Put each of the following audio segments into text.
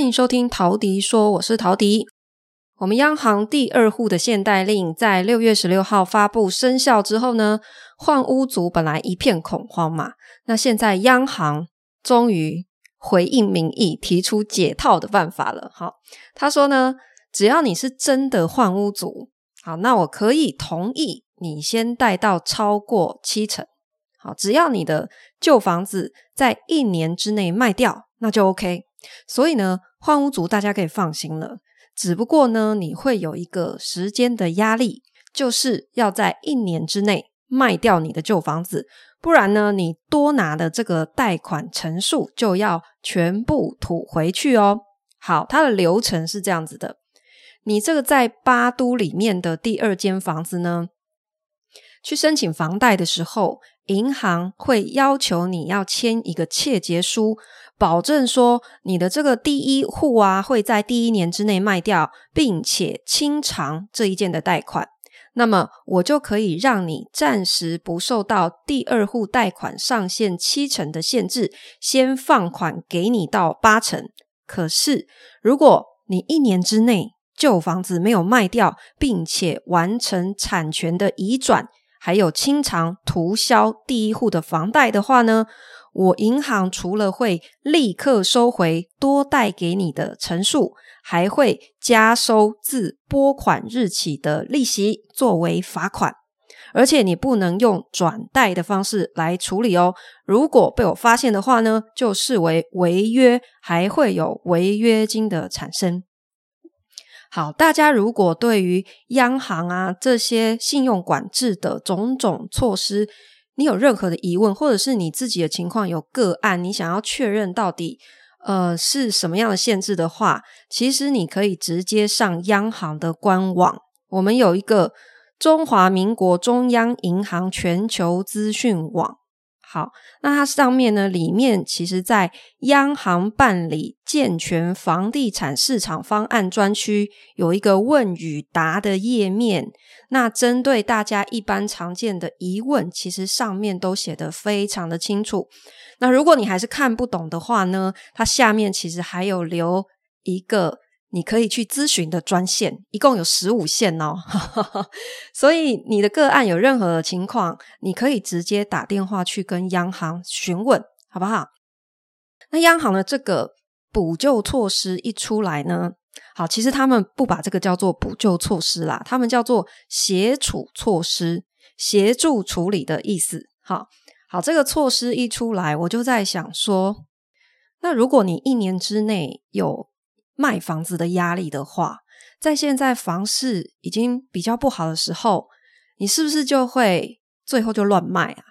欢迎收听陶迪说，我是陶迪。我们央行第二户的限贷令在六月十六号发布生效之后呢，换屋族本来一片恐慌嘛，那现在央行终于回应民意，提出解套的办法了。好，他说呢，只要你是真的换屋族，好，那我可以同意你先贷到超过七成。好，只要你的旧房子在一年之内卖掉，那就 OK。所以呢，换屋族大家可以放心了。只不过呢，你会有一个时间的压力，就是要在一年之内卖掉你的旧房子，不然呢，你多拿的这个贷款成数就要全部吐回去哦。好，它的流程是这样子的：你这个在八都里面的第二间房子呢，去申请房贷的时候，银行会要求你要签一个切结书。保证说你的这个第一户啊，会在第一年之内卖掉，并且清偿这一件的贷款，那么我就可以让你暂时不受到第二户贷款上限七成的限制，先放款给你到八成。可是如果你一年之内旧房子没有卖掉，并且完成产权的移转，还有清偿涂销第一户的房贷的话呢，我银行除了会立刻收回多贷给你的陈数，还会加收自拨款日起的利息作为罚款，而且你不能用转贷的方式来处理哦。如果被我发现的话呢，就视为违约，还会有违约金的产生。好，大家如果对于央行啊这些信用管制的种种措施，你有任何的疑问，或者是你自己的情况有个案，你想要确认到底呃是什么样的限制的话，其实你可以直接上央行的官网，我们有一个中华民国中央银行全球资讯网。好，那它上面呢，里面其实在央行办理健全房地产市场方案专区有一个问与答的页面。那针对大家一般常见的疑问，其实上面都写得非常的清楚。那如果你还是看不懂的话呢，它下面其实还有留一个。你可以去咨询的专线，一共有十五线哦，所以你的个案有任何的情况，你可以直接打电话去跟央行询问，好不好？那央行的这个补救措施一出来呢，好，其实他们不把这个叫做补救措施啦，他们叫做协处措施，协助处理的意思。好，好，这个措施一出来，我就在想说，那如果你一年之内有卖房子的压力的话，在现在房市已经比较不好的时候，你是不是就会最后就乱卖啊？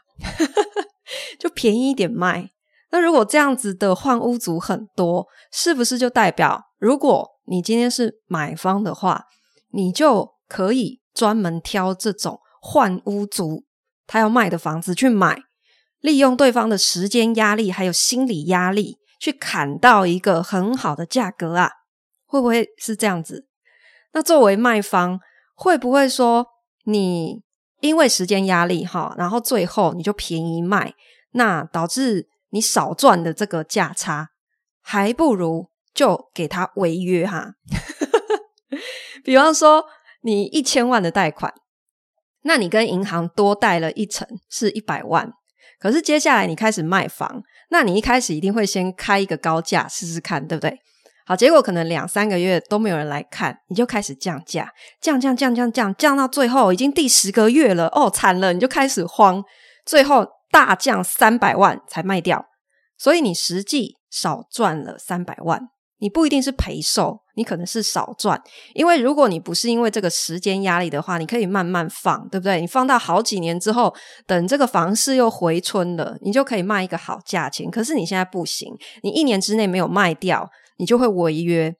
就便宜一点卖。那如果这样子的换屋族很多，是不是就代表，如果你今天是买方的话，你就可以专门挑这种换屋族他要卖的房子去买，利用对方的时间压力还有心理压力，去砍到一个很好的价格啊？会不会是这样子？那作为卖方，会不会说你因为时间压力哈，然后最后你就便宜卖，那导致你少赚的这个价差，还不如就给他违约哈。比方说，你一千万的贷款，那你跟银行多贷了一成，是一百万，可是接下来你开始卖房，那你一开始一定会先开一个高价试试看，对不对？好，结果可能两三个月都没有人来看，你就开始降价，降降降降降降到最后已经第十个月了，哦，惨了，你就开始慌，最后大降三百万才卖掉，所以你实际少赚了三百万，你不一定是赔售，你可能是少赚，因为如果你不是因为这个时间压力的话，你可以慢慢放，对不对？你放到好几年之后，等这个房市又回春了，你就可以卖一个好价钱。可是你现在不行，你一年之内没有卖掉。你就会违约。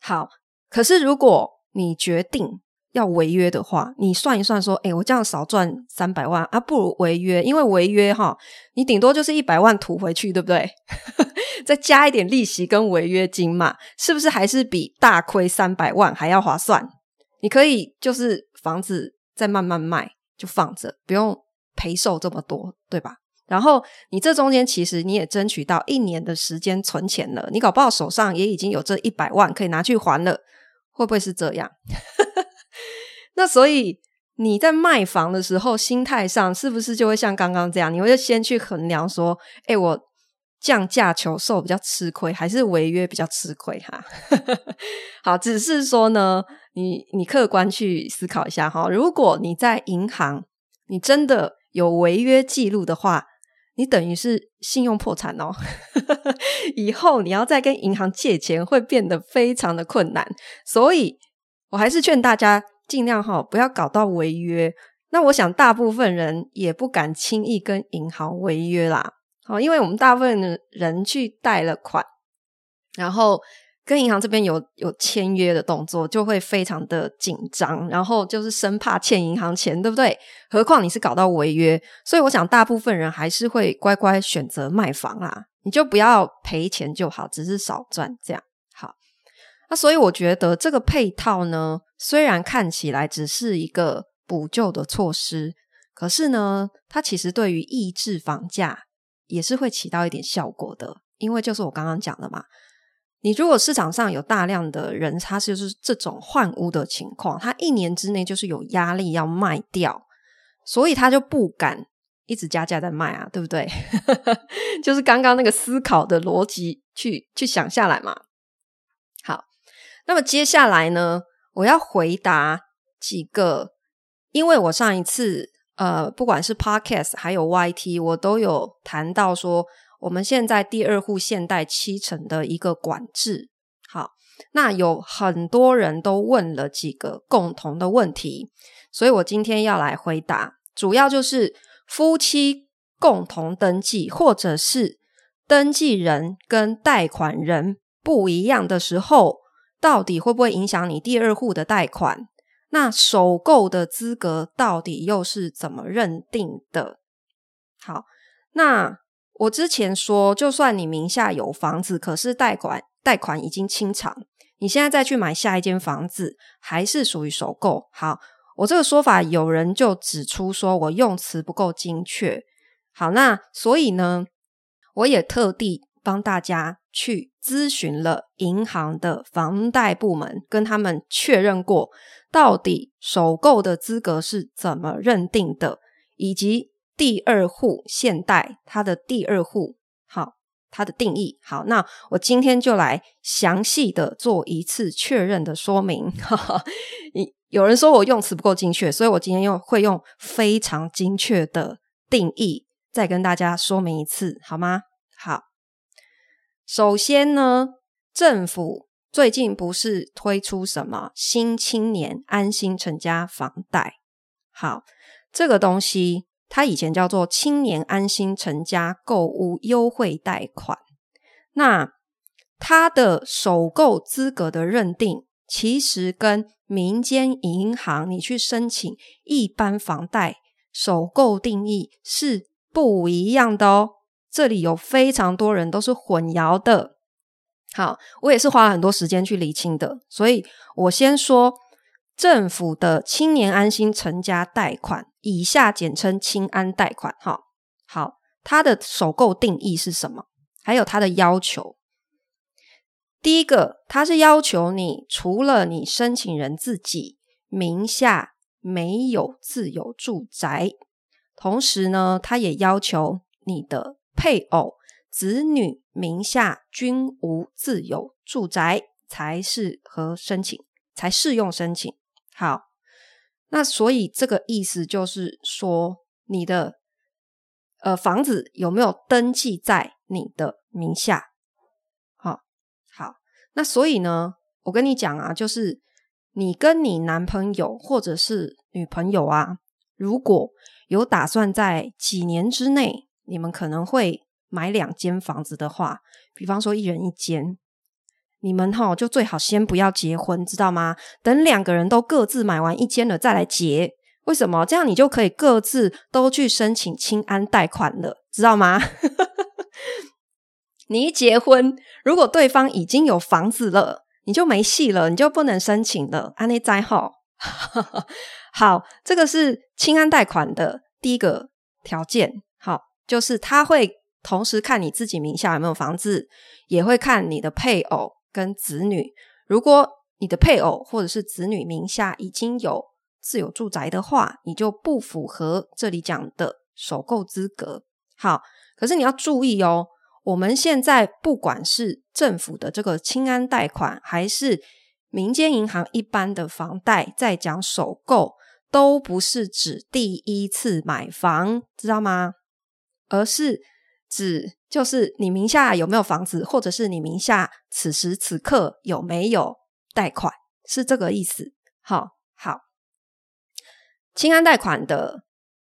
好，可是如果你决定要违约的话，你算一算说，诶，我这样少赚三百万啊，不如违约，因为违约哈，你顶多就是一百万吐回去，对不对？再加一点利息跟违约金嘛，是不是还是比大亏三百万还要划算？你可以就是房子再慢慢卖，就放着，不用赔售这么多，对吧？然后你这中间其实你也争取到一年的时间存钱了，你搞不好手上也已经有这一百万可以拿去还了，会不会是这样？那所以你在卖房的时候，心态上是不是就会像刚刚这样？你会先去衡量说，诶，我降价求售比较吃亏，还是违约比较吃亏？哈，好，只是说呢，你你客观去思考一下哈。如果你在银行，你真的有违约记录的话，你等于是信用破产哦，以后你要再跟银行借钱会变得非常的困难，所以我还是劝大家尽量哈不要搞到违约。那我想大部分人也不敢轻易跟银行违约啦，好，因为我们大部分人去贷了款，然后。跟银行这边有有签约的动作，就会非常的紧张，然后就是生怕欠银行钱，对不对？何况你是搞到违约，所以我想大部分人还是会乖乖选择卖房啊。你就不要赔钱就好，只是少赚这样好。那所以我觉得这个配套呢，虽然看起来只是一个补救的措施，可是呢，它其实对于抑制房价也是会起到一点效果的，因为就是我刚刚讲的嘛。你如果市场上有大量的人，他就是这种换屋的情况，他一年之内就是有压力要卖掉，所以他就不敢一直加价在卖啊，对不对？就是刚刚那个思考的逻辑去去想下来嘛。好，那么接下来呢，我要回答几个，因为我上一次呃，不管是 Podcast 还有 YT，我都有谈到说。我们现在第二户现代七成的一个管制，好，那有很多人都问了几个共同的问题，所以我今天要来回答，主要就是夫妻共同登记，或者是登记人跟贷款人不一样的时候，到底会不会影响你第二户的贷款？那首购的资格到底又是怎么认定的？好，那。我之前说，就算你名下有房子，可是贷款贷款已经清偿，你现在再去买下一间房子，还是属于首购。好，我这个说法有人就指出说我用词不够精确。好，那所以呢，我也特地帮大家去咨询了银行的房贷部门，跟他们确认过，到底首购的资格是怎么认定的，以及。第二户现代，它的第二户，好，它的定义，好，那我今天就来详细的做一次确认的说明。哈哈，有人说我用词不够精确，所以我今天用会用非常精确的定义，再跟大家说明一次，好吗？好，首先呢，政府最近不是推出什么新青年安心成家房贷？好，这个东西。它以前叫做青年安心成家购屋优惠贷款，那它的首购资格的认定，其实跟民间银行你去申请一般房贷首购定义是不一样的哦。这里有非常多人都是混淆的。好，我也是花了很多时间去理清的，所以我先说。政府的青年安心成家贷款，以下简称青安贷款。哈，好，它的首购定义是什么？还有它的要求。第一个，它是要求你除了你申请人自己名下没有自有住宅，同时呢，它也要求你的配偶、子女名下均无自有住宅，才适合申请，才适用申请。好，那所以这个意思就是说，你的呃房子有没有登记在你的名下？好，好，那所以呢，我跟你讲啊，就是你跟你男朋友或者是女朋友啊，如果有打算在几年之内，你们可能会买两间房子的话，比方说一人一间。你们哈就最好先不要结婚，知道吗？等两个人都各自买完一间了再来结。为什么？这样你就可以各自都去申请青安贷款了，知道吗？你一结婚，如果对方已经有房子了，你就没戏了，你就不能申请了。安内在齁，好，这个是青安贷款的第一个条件。好，就是他会同时看你自己名下有没有房子，也会看你的配偶跟子女。如果你的配偶或者是子女名下已经有自有住宅的话，你就不符合这里讲的首购资格。好，可是你要注意哦，我们现在不管是政府的这个清安贷款，还是民间银行一般的房贷，在讲首购，都不是指第一次买房，知道吗？而是指就是你名下有没有房子，或者是你名下此时此刻有没有贷款，是这个意思。好，好，清安贷款的。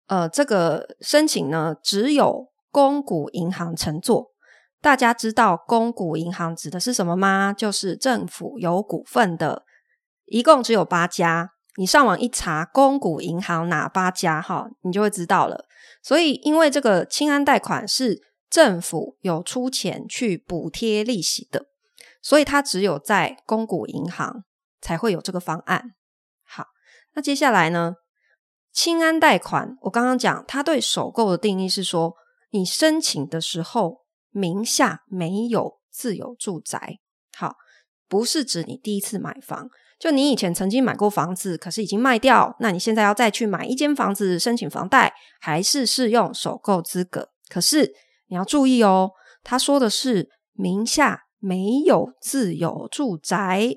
呃，这个申请呢，只有公股银行承做。大家知道公股银行指的是什么吗？就是政府有股份的，一共只有八家。你上网一查，公股银行哪八家哈，你就会知道了。所以，因为这个清安贷款是政府有出钱去补贴利息的，所以它只有在公股银行才会有这个方案。好，那接下来呢？清安贷款，我刚刚讲，它对首购的定义是说，你申请的时候名下没有自有住宅，好，不是指你第一次买房，就你以前曾经买过房子，可是已经卖掉，那你现在要再去买一间房子申请房贷，还是适用首购资格。可是你要注意哦，他说的是名下没有自有住宅，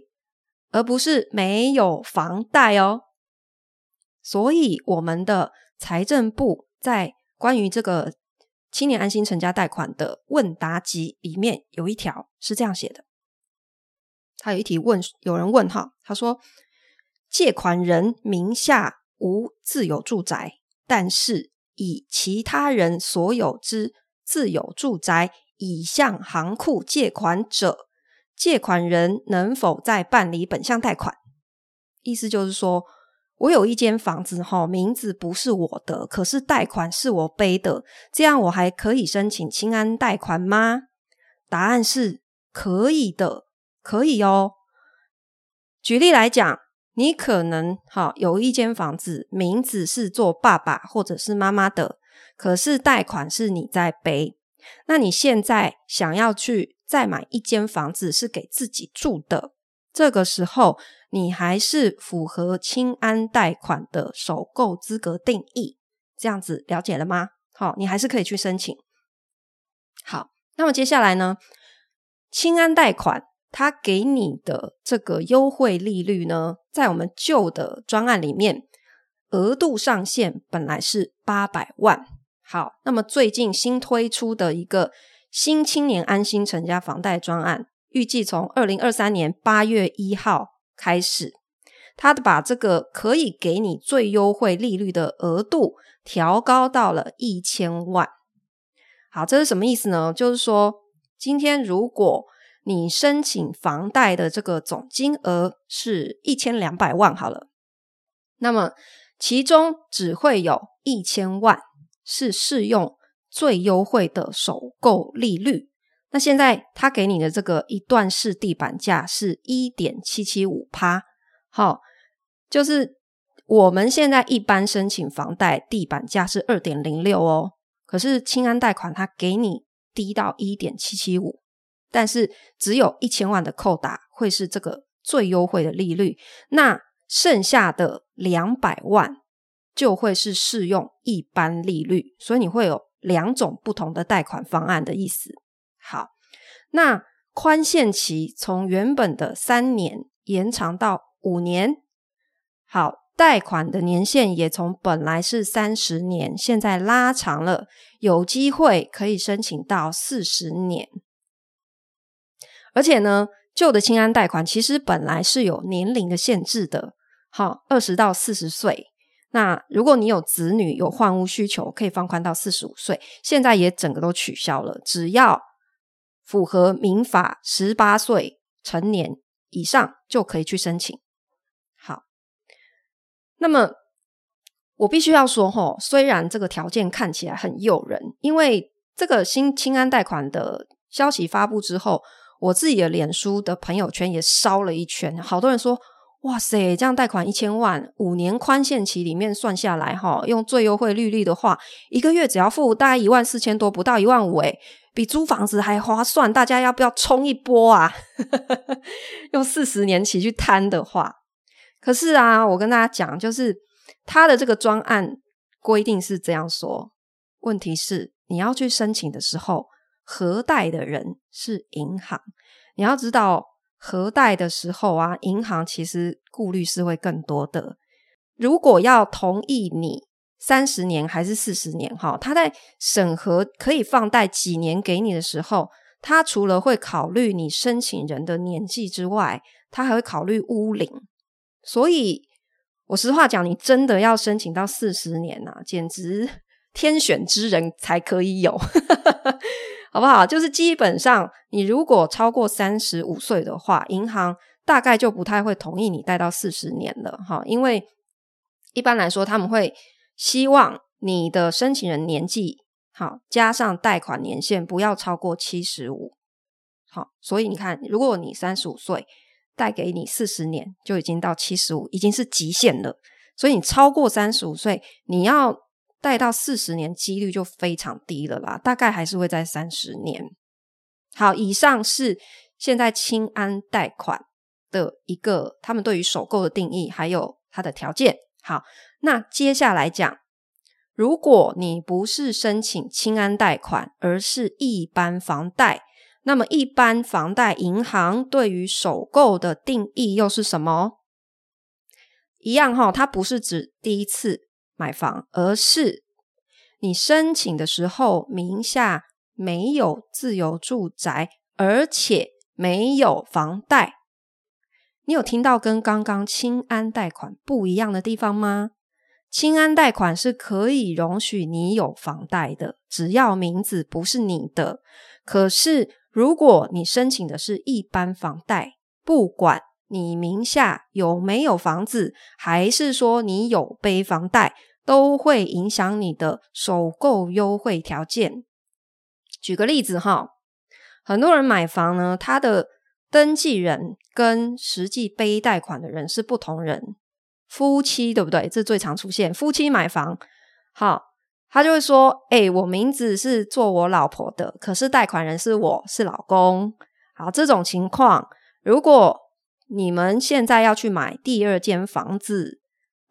而不是没有房贷哦。所以，我们的财政部在关于这个青年安心成家贷款的问答集里面有一条是这样写的，他有一题问，有人问哈，他说，借款人名下无自有住宅，但是以其他人所有之自有住宅已向行库借款者，借款人能否再办理本项贷款？意思就是说。我有一间房子，哈，名字不是我的，可是贷款是我背的，这样我还可以申请清安贷款吗？答案是可以的，可以哦。举例来讲，你可能哈有一间房子，名字是做爸爸或者是妈妈的，可是贷款是你在背，那你现在想要去再买一间房子，是给自己住的，这个时候。你还是符合清安贷款的首购资格定义，这样子了解了吗？好，你还是可以去申请。好，那么接下来呢，清安贷款它给你的这个优惠利率呢，在我们旧的专案里面，额度上限本来是八百万。好，那么最近新推出的一个新青年安心成家房贷专案，预计从二零二三年八月一号。开始，他把这个可以给你最优惠利率的额度调高到了一千万。好，这是什么意思呢？就是说，今天如果你申请房贷的这个总金额是一千两百万，好了，那么其中只会有一千万是适用最优惠的首购利率。那现在他给你的这个一段式地板价是一点七七五趴，好，就是我们现在一般申请房贷地板价是二点零六哦，可是青安贷款它给你低到一点七七五，但是只有一千万的扣打会是这个最优惠的利率，那剩下的两百万就会是适用一般利率，所以你会有两种不同的贷款方案的意思。好，那宽限期从原本的三年延长到五年。好，贷款的年限也从本来是三十年，现在拉长了，有机会可以申请到四十年。而且呢，旧的清安贷款其实本来是有年龄的限制的，好，二十到四十岁。那如果你有子女有换屋需求，可以放宽到四十五岁。现在也整个都取消了，只要符合民法十八岁成年以上就可以去申请。好，那么我必须要说齁，虽然这个条件看起来很诱人，因为这个新清安贷款的消息发布之后，我自己的脸书的朋友圈也烧了一圈，好多人说哇塞，这样贷款一千万，五年宽限期里面算下来，哈，用最优惠利率的话，一个月只要付大概一万四千多，不到一万五，诶，比租房子还划算。大家要不要冲一波啊？用四十年期去摊的话，可是啊，我跟大家讲，就是他的这个专案规定是这样说，问题是你要去申请的时候，核贷的人是银行，你要知道。核贷的时候啊，银行其实顾虑是会更多的。如果要同意你三十年还是四十年，哈，他在审核可以放贷几年给你的时候，他除了会考虑你申请人的年纪之外，他还会考虑屋龄。所以，我实话讲，你真的要申请到四十年啊，简直天选之人才可以有。好不好？就是基本上，你如果超过三十五岁的话，银行大概就不太会同意你贷到四十年了，哈。因为一般来说，他们会希望你的申请人年纪好，加上贷款年限不要超过七十五。好，所以你看，如果你三十五岁，贷给你四十年，就已经到七十五，已经是极限了。所以你超过三十五岁，你要。贷到四十年，几率就非常低了啦，大概还是会在三十年。好，以上是现在清安贷款的一个他们对于首购的定义，还有它的条件。好，那接下来讲，如果你不是申请清安贷款，而是一般房贷，那么一般房贷银行对于首购的定义又是什么？一样哈，它不是指第一次。买房，而是你申请的时候名下没有自由住宅，而且没有房贷。你有听到跟刚刚青安贷款不一样的地方吗？青安贷款是可以容许你有房贷的，只要名字不是你的。可是如果你申请的是一般房贷，不管你名下有没有房子，还是说你有背房贷，都会影响你的首购优惠条件。举个例子哈，很多人买房呢，他的登记人跟实际背贷款的人是不同人，夫妻对不对？这最常出现，夫妻买房，好，他就会说：“诶，我名字是做我老婆的，可是贷款人是我是老公。”好，这种情况，如果你们现在要去买第二间房子，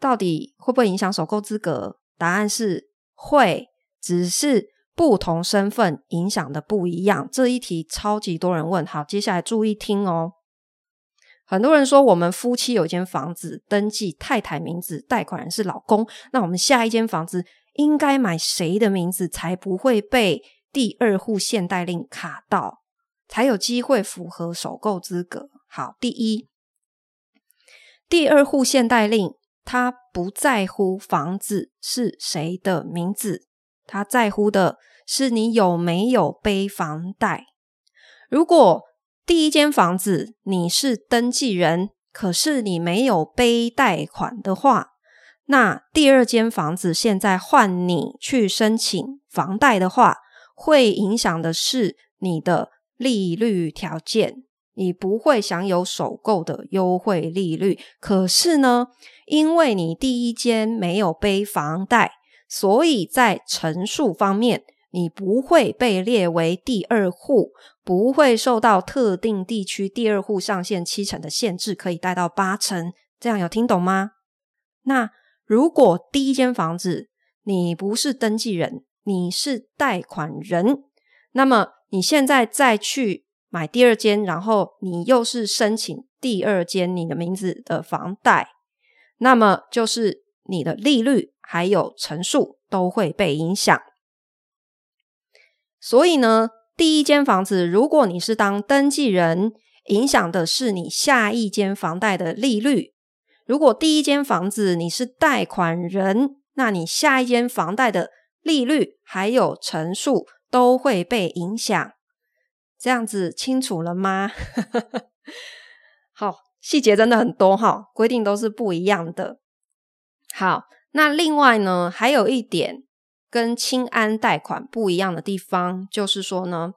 到底会不会影响首购资格？答案是会，只是不同身份影响的不一样。这一题超级多人问，好，接下来注意听哦。很多人说，我们夫妻有间房子登记太太名字，贷款人是老公，那我们下一间房子应该买谁的名字才不会被第二户限贷令卡到，才有机会符合首购资格？好，第一，第二户限贷令。他不在乎房子是谁的名字，他在乎的是你有没有背房贷。如果第一间房子你是登记人，可是你没有背贷款的话，那第二间房子现在换你去申请房贷的话，会影响的是你的利率条件。你不会享有首购的优惠利率，可是呢，因为你第一间没有背房贷，所以在成数方面，你不会被列为第二户，不会受到特定地区第二户上限七成的限制，可以贷到八成。这样有听懂吗？那如果第一间房子你不是登记人，你是贷款人，那么你现在再去。买第二间，然后你又是申请第二间你的名字的房贷，那么就是你的利率还有成数都会被影响。所以呢，第一间房子如果你是当登记人，影响的是你下一间房贷的利率；如果第一间房子你是贷款人，那你下一间房贷的利率还有成数都会被影响。这样子清楚了吗？好，细节真的很多哈，规定都是不一样的。好，那另外呢，还有一点跟青安贷款不一样的地方，就是说呢，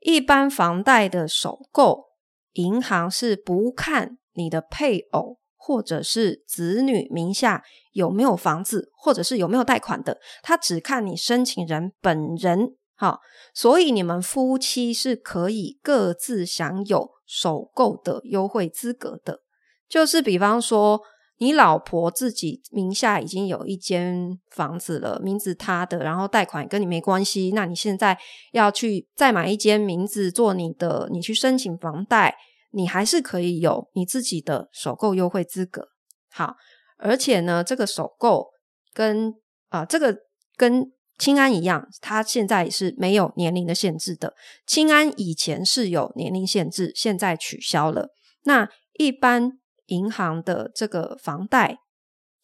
一般房贷的首购，银行是不看你的配偶或者是子女名下有没有房子，或者是有没有贷款的，他只看你申请人本人。好，所以你们夫妻是可以各自享有首购的优惠资格的。就是比方说，你老婆自己名下已经有一间房子了，名字她的，然后贷款跟你没关系。那你现在要去再买一间名字做你的，你去申请房贷，你还是可以有你自己的首购优惠资格。好，而且呢，这个首购跟啊、呃，这个跟。青安一样，它现在是没有年龄的限制的。青安以前是有年龄限制，现在取消了。那一般银行的这个房贷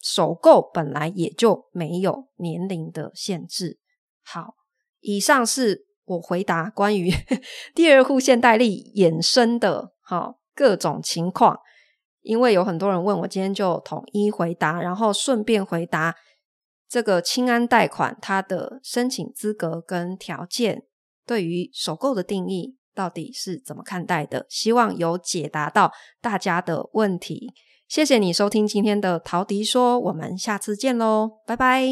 首购本来也就没有年龄的限制。好，以上是我回答关于 第二户现贷利衍生的哈各种情况，因为有很多人问我，今天就统一回答，然后顺便回答。这个清安贷款，它的申请资格跟条件，对于首购的定义到底是怎么看待的？希望有解答到大家的问题。谢谢你收听今天的陶迪说，我们下次见喽，拜拜。